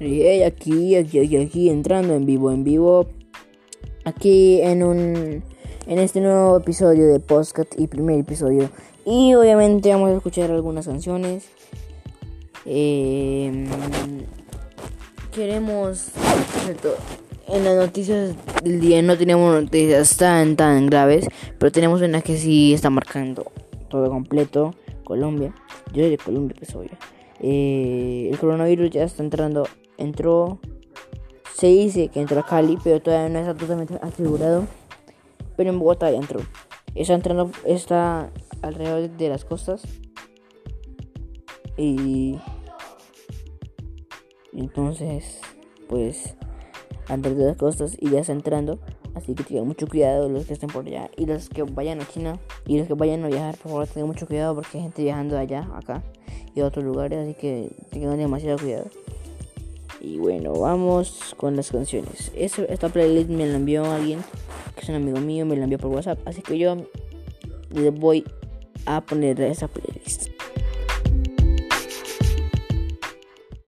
Y aquí, aquí, aquí, aquí, entrando en vivo, en vivo. Aquí en un. En este nuevo episodio de Postcat y primer episodio. Y obviamente vamos a escuchar algunas canciones. Eh, queremos. En las noticias del día no tenemos noticias tan tan graves, pero tenemos una que sí está marcando todo completo. Colombia. Yo soy de Colombia, pues obvio. Eh, el coronavirus ya está entrando entró, se dice que entró a Cali, pero todavía no está totalmente asegurado. Pero en Bogotá ya entró. Está entrando, está alrededor de las costas. Y entonces, pues, alrededor de las costas y ya está entrando. Así que tengan mucho cuidado los que estén por allá. Y los que vayan a China y los que vayan a viajar, por favor, tengan mucho cuidado porque hay gente viajando allá, acá y a otros lugares. Así que tengan demasiado cuidado. Y bueno, vamos con las canciones. esta playlist me la envió alguien, que es un amigo mío, me la envió por WhatsApp. Así que yo le voy a poner esa playlist.